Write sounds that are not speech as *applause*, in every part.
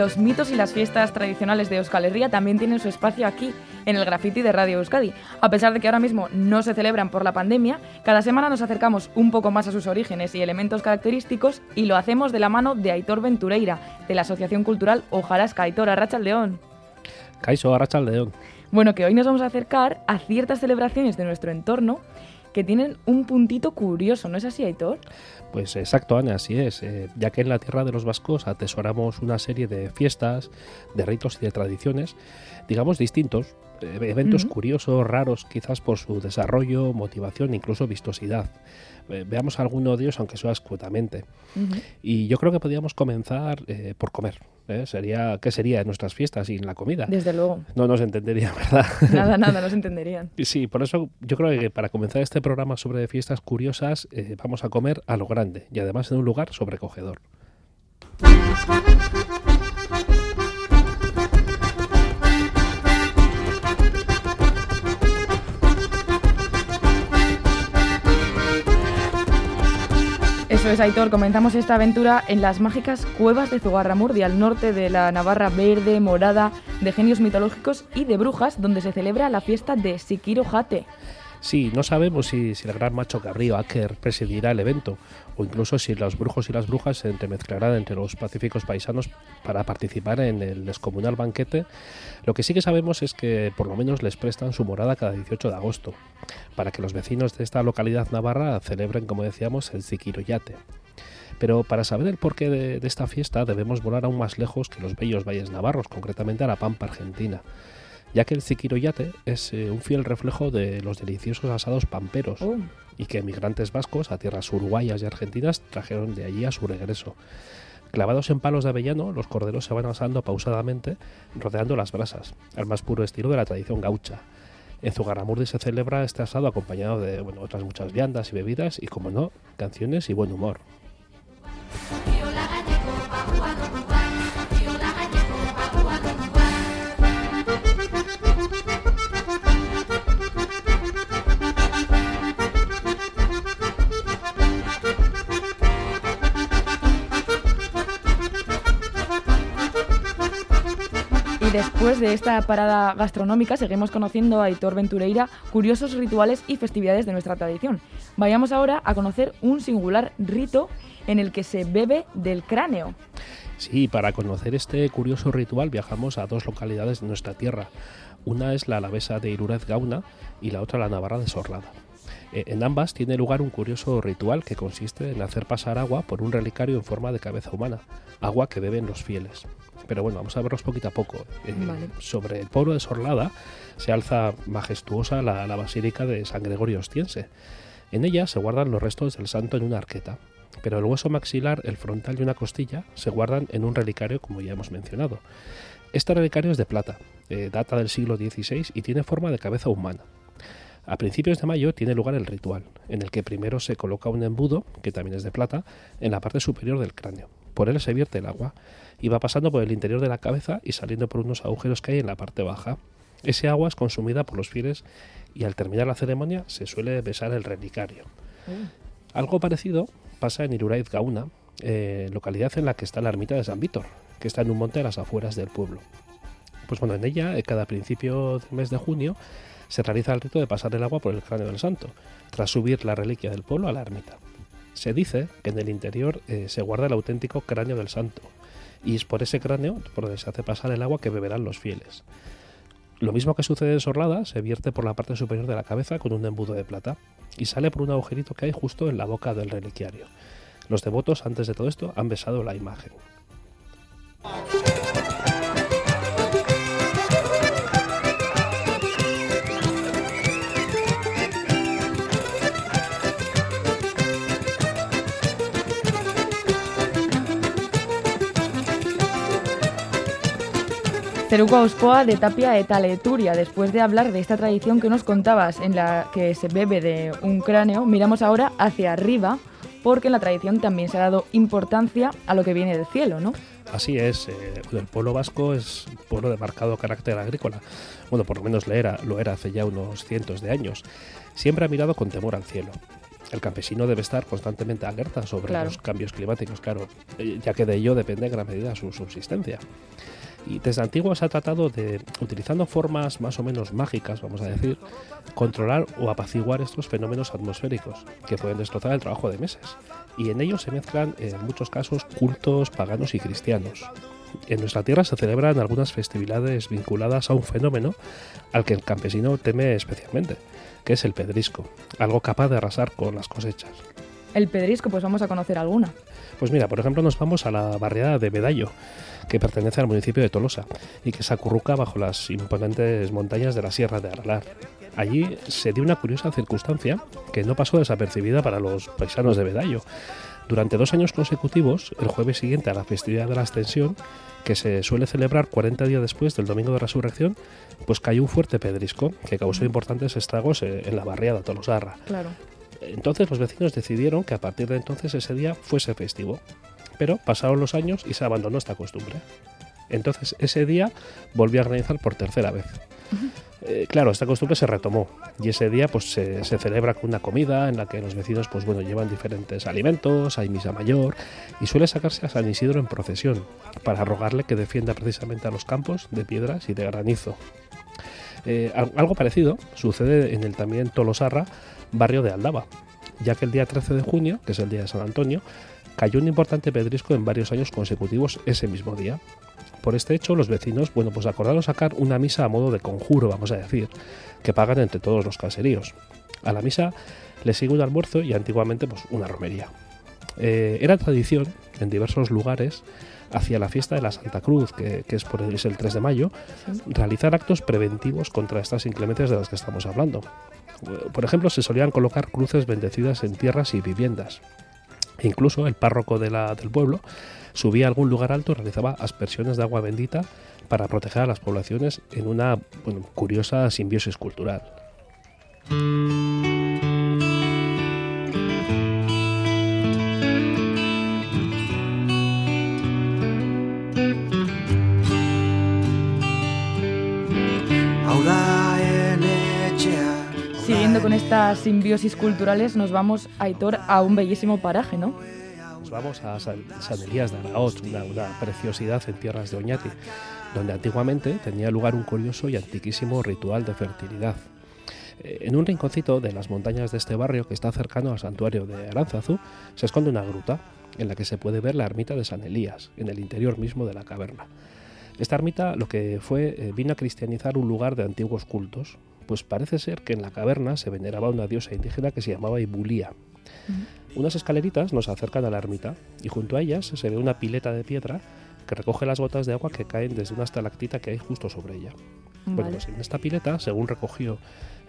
los mitos y las fiestas tradicionales de Euskal Herria también tienen su espacio aquí, en el graffiti de Radio Euskadi. A pesar de que ahora mismo no se celebran por la pandemia, cada semana nos acercamos un poco más a sus orígenes y elementos característicos y lo hacemos de la mano de Aitor Ventureira, de la Asociación Cultural Ojarasca. Aitor, Arracha León. Caiso, Arracha León. Bueno, que hoy nos vamos a acercar a ciertas celebraciones de nuestro entorno que tienen un puntito curioso, ¿no es así, Aitor? Pues exacto, Ana, así es, eh, ya que en la tierra de los vascos atesoramos una serie de fiestas, de ritos y de tradiciones, digamos distintos, eh, eventos curiosos, raros, quizás por su desarrollo, motivación, incluso vistosidad. Eh, veamos alguno de ellos, aunque sea escuetamente. Y yo creo que podríamos comenzar eh, por comer. Sería, ¿Qué sería nuestras fiestas sin la comida? Desde luego. No nos entendería, ¿verdad? Nada, nada, nos *laughs* entenderían. sí, por eso yo creo que para comenzar este programa sobre fiestas curiosas, vamos a comer a lo grande y además en un lugar sobrecogedor. Es, Aitor. Comenzamos esta aventura en las mágicas cuevas de Zugarramurdi, al norte de la Navarra verde, morada, de genios mitológicos y de brujas, donde se celebra la fiesta de Sikiro Jate. Sí, no sabemos si, el gran macho cabrío Aker presidirá el evento, o incluso si los brujos y las brujas se entremezclarán entre los pacíficos paisanos para participar en el descomunal banquete. Lo que sí que sabemos es que por lo menos les prestan su morada cada 18 de agosto, para que los vecinos de esta localidad navarra celebren, como decíamos, el Ziquiroyate. Pero para saber el porqué de, de esta fiesta debemos volar aún más lejos que los bellos valles navarros, concretamente a la Pampa Argentina ya que el Ziquiroyate es eh, un fiel reflejo de los deliciosos asados pamperos oh. y que emigrantes vascos a tierras uruguayas y argentinas trajeron de allí a su regreso. Clavados en palos de avellano, los corderos se van asando pausadamente, rodeando las brasas, al más puro estilo de la tradición gaucha. En Zugarramurdi se celebra este asado acompañado de bueno, otras muchas viandas y bebidas y, como no, canciones y buen humor. Después de esta parada gastronómica seguimos conociendo a Aitor Ventureira curiosos rituales y festividades de nuestra tradición. Vayamos ahora a conocer un singular rito en el que se bebe del cráneo. Sí, para conocer este curioso ritual viajamos a dos localidades de nuestra tierra. Una es la alavesa de Irurez Gauna y la otra la navarra de Sorlada. Eh, en ambas tiene lugar un curioso ritual que consiste en hacer pasar agua por un relicario en forma de cabeza humana, agua que beben los fieles pero bueno, vamos a verlos poquito a poco. Eh, sobre el pueblo de Sorlada se alza majestuosa la, Basílica de San Gregorio Ostiense. En ella se guardan los restos del santo en una arqueta, pero el hueso maxilar, el frontal y una costilla se guardan en un relicario como ya hemos mencionado. Este relicario es de plata, eh, data del siglo XVI y tiene forma de cabeza humana. A principios de mayo tiene lugar el ritual, en el que primero se coloca un embudo, que también es de plata, en la parte superior del cráneo. Por él se vierte el agua y va pasando por el interior de la cabeza y saliendo por unos agujeros que hay en la parte baja. Ese agua es consumida por los fieles y al terminar la ceremonia se suele besar el relicario. Mm. Algo parecido pasa en Iruraiz Gauna, eh, localidad en la que está la ermita de San Víctor, que está en un monte a las afueras del pueblo. Pues bueno, en ella, eh, cada principio del mes de junio, se realiza el rito de pasar el agua por el cráneo del santo, tras subir la reliquia del pueblo a la ermita. Se dice que en el interior eh, se guarda el auténtico cráneo del santo, y es por ese cráneo por donde se hace pasar el agua que beberán los fieles. Lo mismo que sucede en Sorlada, se vierte por la parte superior de la cabeza con un embudo de plata y sale por un agujerito que hay justo en la boca del reliquiario. Los devotos, antes de todo esto, han besado la imagen. Ceruco Auspoa de Tapia eta Leturia. Después de hablar de esta tradición que nos contabas en la que se bebe de un cráneo, miramos ahora hacia arriba porque en la tradición también se ha dado importancia a lo que viene del cielo, ¿no? Así es, eh, el pueblo vasco es un pueblo de marcado carácter agrícola. Bueno, por lo menos lo era, lo era hace ya unos cientos de años. Siempre ha mirado con temor al cielo. el campesino debe estar constantemente alerta sobre los cambios climáticos, claro, eh, ya que de ello depende en gran medida su subsistencia. Y desde antiguo se ha tratado de, utilizando formas más o menos mágicas, vamos a decir, controlar o apaciguar estos fenómenos atmosféricos que pueden destrozar el trabajo de meses. Y en ellos se mezclan, en muchos casos, cultos paganos y cristianos. En nuestra tierra se celebran algunas festividades vinculadas a un fenómeno al que el campesino teme especialmente, que es el pedrisco, algo capaz de arrasar con las cosechas. El pedrisco, pues vamos a conocer alguna. Pues mira, por ejemplo, nos vamos a la barriada de Bedallo, que pertenece al municipio de Tolosa y que se acurruca bajo las imponentes montañas de la Sierra de Aralar. Allí se dio una curiosa circunstancia que no pasó desapercibida para los paisanos de Bedallo. Durante dos años consecutivos, el jueves siguiente a la festividad de la Ascensión, que se suele celebrar 40 días después del Domingo de Resurrección, pues cayó un fuerte pedrisco que causó importantes estragos eh, en la barriada Tolosarra. Claro. Entonces los vecinos decidieron que a partir de entonces ese día fuese festivo pero pasaron los años y se abandonó esta costumbre. Entonces ese día volvió a organizar por tercera vez. Eh, claro, esta costumbre se retomó y ese día pues se, celebra con una comida en la que los vecinos pues bueno llevan diferentes alimentos, hay misa mayor y suele sacarse a San Isidro en procesión para rogarle que defienda precisamente a los campos de piedras y de granizo. Eh, algo parecido sucede en el también Tolosarra, barrio de Aldaba, ya que el día 13 de junio, que es el día de San Antonio, cayó un importante pedrisco en varios años consecutivos ese mismo día. Por este hecho, los vecinos, bueno, pues acordaron sacar una misa a modo de conjuro, vamos a decir, que pagan entre todos los caseríos. A la misa le sigue un almuerzo y antiguamente pues una romería. Eh, era tradición en diversos lugares hacia la fiesta de la Santa Cruz, que, es, por el, es el 3 de mayo, realizar actos preventivos contra estas inclemencias de las que estamos hablando. Por ejemplo, se solían colocar cruces bendecidas en tierras y viviendas. Incluso el párroco del pueblo subía a algún lugar alto y realizaba aspersiones de agua bendita para proteger a las poblaciones en una curiosa simbiosis cultural. Con estas simbiosis culturales, nos vamos, Aitor, a un bellísimo paraje, ¿no? Nos vamos a San, Elías de Araoz, una, preciosidad en tierras de Oñati, donde antiguamente tenía lugar un curioso y antiquísimo ritual de fertilidad. Eh, en un rinconcito de las montañas de este barrio, que está cercano al santuario de Aranzazu, se esconde una gruta en la que se puede ver la ermita de San Elías, en el interior mismo de la caverna. Esta ermita lo que fue eh, vino a cristianizar un lugar de antiguos cultos, pues parece ser que en la caverna se veneraba una diosa indígena que se llamaba Ibulía. Unas escaleritas nos acercan a la ermita y junto a ellas se ve una pileta de piedra que recoge las gotas de agua que caen desde una estalactita que hay justo sobre ella. Bueno, pues en esta pileta, según recogió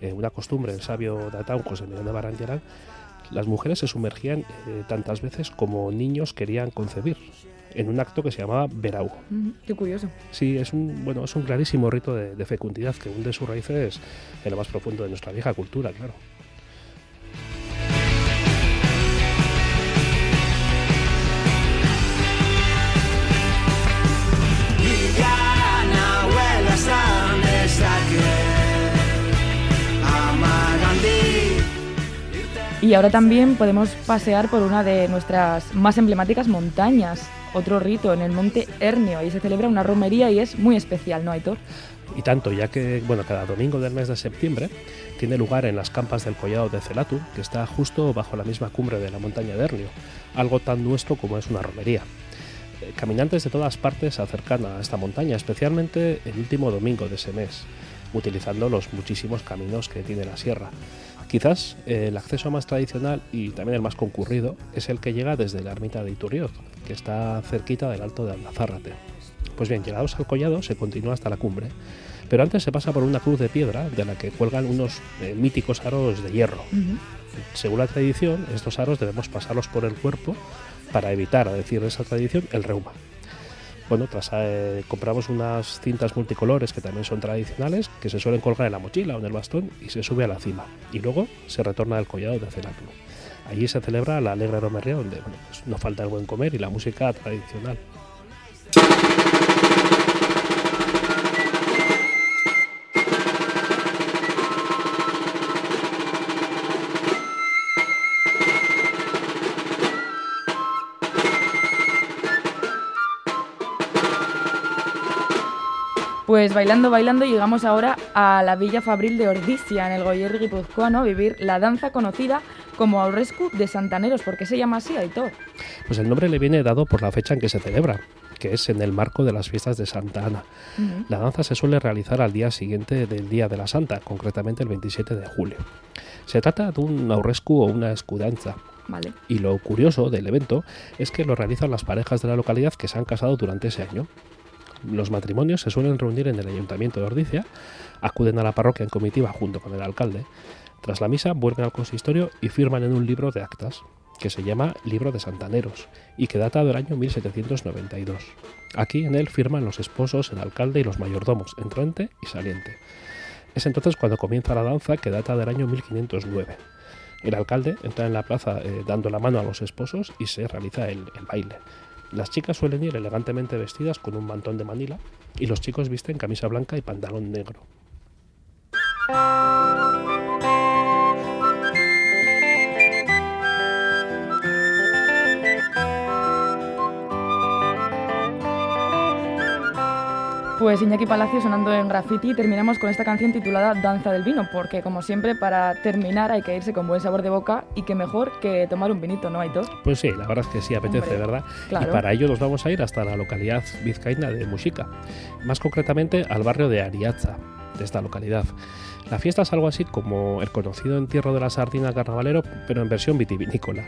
eh, una costumbre el sabio Datán José Miguel de Barandiarán, las mujeres se sumergían eh, tantas veces como niños querían concebir en un acto que se llamaba Verau. qué curioso. Sí, es un, bueno, es un clarísimo rito de, fecundidad que hunde sus raíces en lo más profundo de nuestra vieja cultura, claro. Y ahora también podemos pasear por una de nuestras más emblemáticas montañas, otro rito en el monte Hernio. Ahí se celebra una romería y es muy especial, ¿no, Aitor? Y tanto, ya que bueno, cada domingo del mes de septiembre tiene lugar en las campas del Collado de Celatu, que está justo bajo la misma cumbre de la montaña de Hernio, algo tan nuestro como es una romería. Eh, caminantes de todas partes se acercan a esta montaña, especialmente el último domingo de ese mes, utilizando los muchísimos caminos que tiene la sierra. Quizás eh, el acceso más tradicional y también el más concurrido es el que llega desde la ermita de Iturrioz, que está cerquita del alto de Aldazárrate. Pues bien, llegados al collado se continúa hasta la cumbre, pero antes se pasa por una cruz de piedra de la que cuelgan unos eh, míticos aros de hierro. Según la tradición, estos aros debemos pasarlos por el cuerpo para evitar, a decir esa tradición, el reuma. Bueno, tras eh, compramos unas cintas multicolores que también son tradicionales, que se suelen colgar en la mochila o en el bastón y se sube a la cima. Y luego se retorna al collado de cenáculo. Allí se celebra la alegre romería donde pues, no falta el buen comer y la música tradicional. Pues bailando, bailando, llegamos ahora a la Villa Fabril de Ordizia, en el Goyer guipuzcoano, a vivir la danza conocida como Aurrescu de Santaneros. ¿Por qué se llama así, Aitor? Pues el nombre le viene dado por la fecha en que se celebra, que es en el marco de las fiestas de Santa Ana. La danza se suele realizar al día siguiente del Día de la Santa, concretamente el 27 de julio. Se trata de un aurrescu o una escudanza. Vale. Y lo curioso del evento es que lo realizan las parejas de la localidad que se han casado durante ese año. Los matrimonios se suelen reunir en el ayuntamiento de Ordicia, acuden a la parroquia en comitiva junto con el alcalde. Tras la misa vuelven al consistorio y firman en un libro de actas, que se llama Libro de Santaneros y que data del año 1792. Aquí en él firman los esposos, el alcalde y los mayordomos, entrante y saliente. Es entonces cuando comienza la danza que data del año 1509. El alcalde entra en la plaza eh, dando la mano a los esposos y se realiza el, el baile. Las chicas suelen ir elegantemente vestidas con un mantón de Manila y los chicos visten camisa blanca y pantalón negro. Pues Iñaki Palacio sonando en graffiti y terminamos con esta canción titulada Danza del Vino, porque como siempre para terminar hay que irse con buen sabor de boca y que mejor que tomar un vinito, ¿no, Aitor? Pues sí, la verdad es que sí apetece, Hombre, ¿verdad? claro. Y para ello nos vamos a ir hasta la localidad vizcaína de Muxica, más concretamente al barrio de Ariaza, de esta localidad. La fiesta es algo así como el conocido entierro de la sardina carnavalero, pero en versión vitivinícola.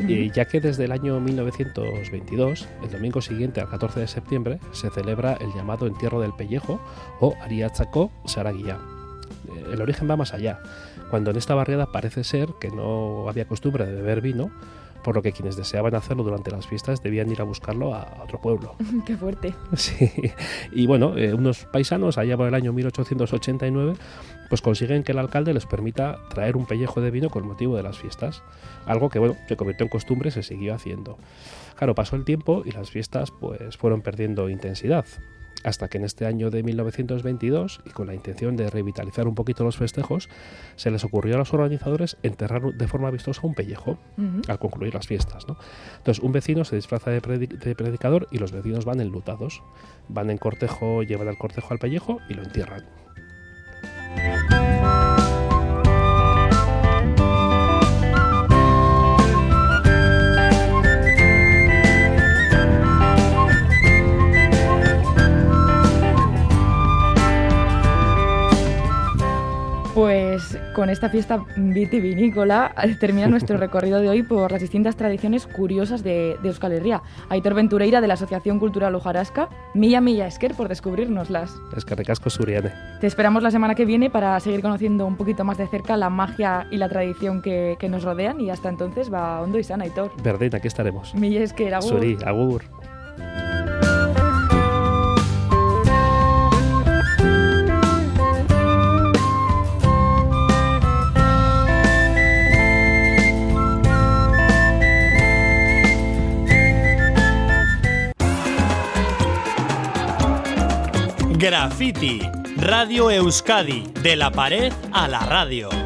Y ya que desde el año 1922, el domingo siguiente al 14 de septiembre, se celebra el llamado entierro del pellejo o Ariatzako Saraguía. Eh, El origen va más allá, cuando en esta barriada parece ser que no había costumbre de beber vino, por lo que quienes deseaban hacerlo durante las fiestas debían ir a buscarlo a otro pueblo. *laughs* Qué fuerte. Sí. Y bueno, eh, unos paisanos allá por el año 1889 pues consiguen que el alcalde les permita traer un pellejo de vino con motivo de las fiestas, algo que bueno, se convirtió en costumbre y se siguió haciendo. Claro, pasó el tiempo y las fiestas pues fueron perdiendo intensidad, hasta que en este año de 1922 y con la intención de revitalizar un poquito los festejos, se les ocurrió a los organizadores enterrar de forma vistosa un pellejo al concluir las fiestas. ¿no? Entonces, un vecino se disfraza de, de predicador y los vecinos van enlutados. Van en cortejo, llevan al cortejo al pellejo y lo entierran. Con esta fiesta vitivinícola eh, termina nuestro *laughs* recorrido de hoy por las distintas tradiciones curiosas de, de Euskal Herria. Aitor Ventureira de la Asociación Cultural Ojarasca, Milla Milla Esker por descubrirnoslas. Es que recasco Suriane. Te esperamos la semana que viene para seguir conociendo un poquito más de cerca la magia y la tradición que, que nos rodean y hasta entonces va hondo y sana, Aitor. Verdín, aquí estaremos. Milla Esker, agur. Suri, agur. Graffiti, Radio Euskadi, de la pared a la radio.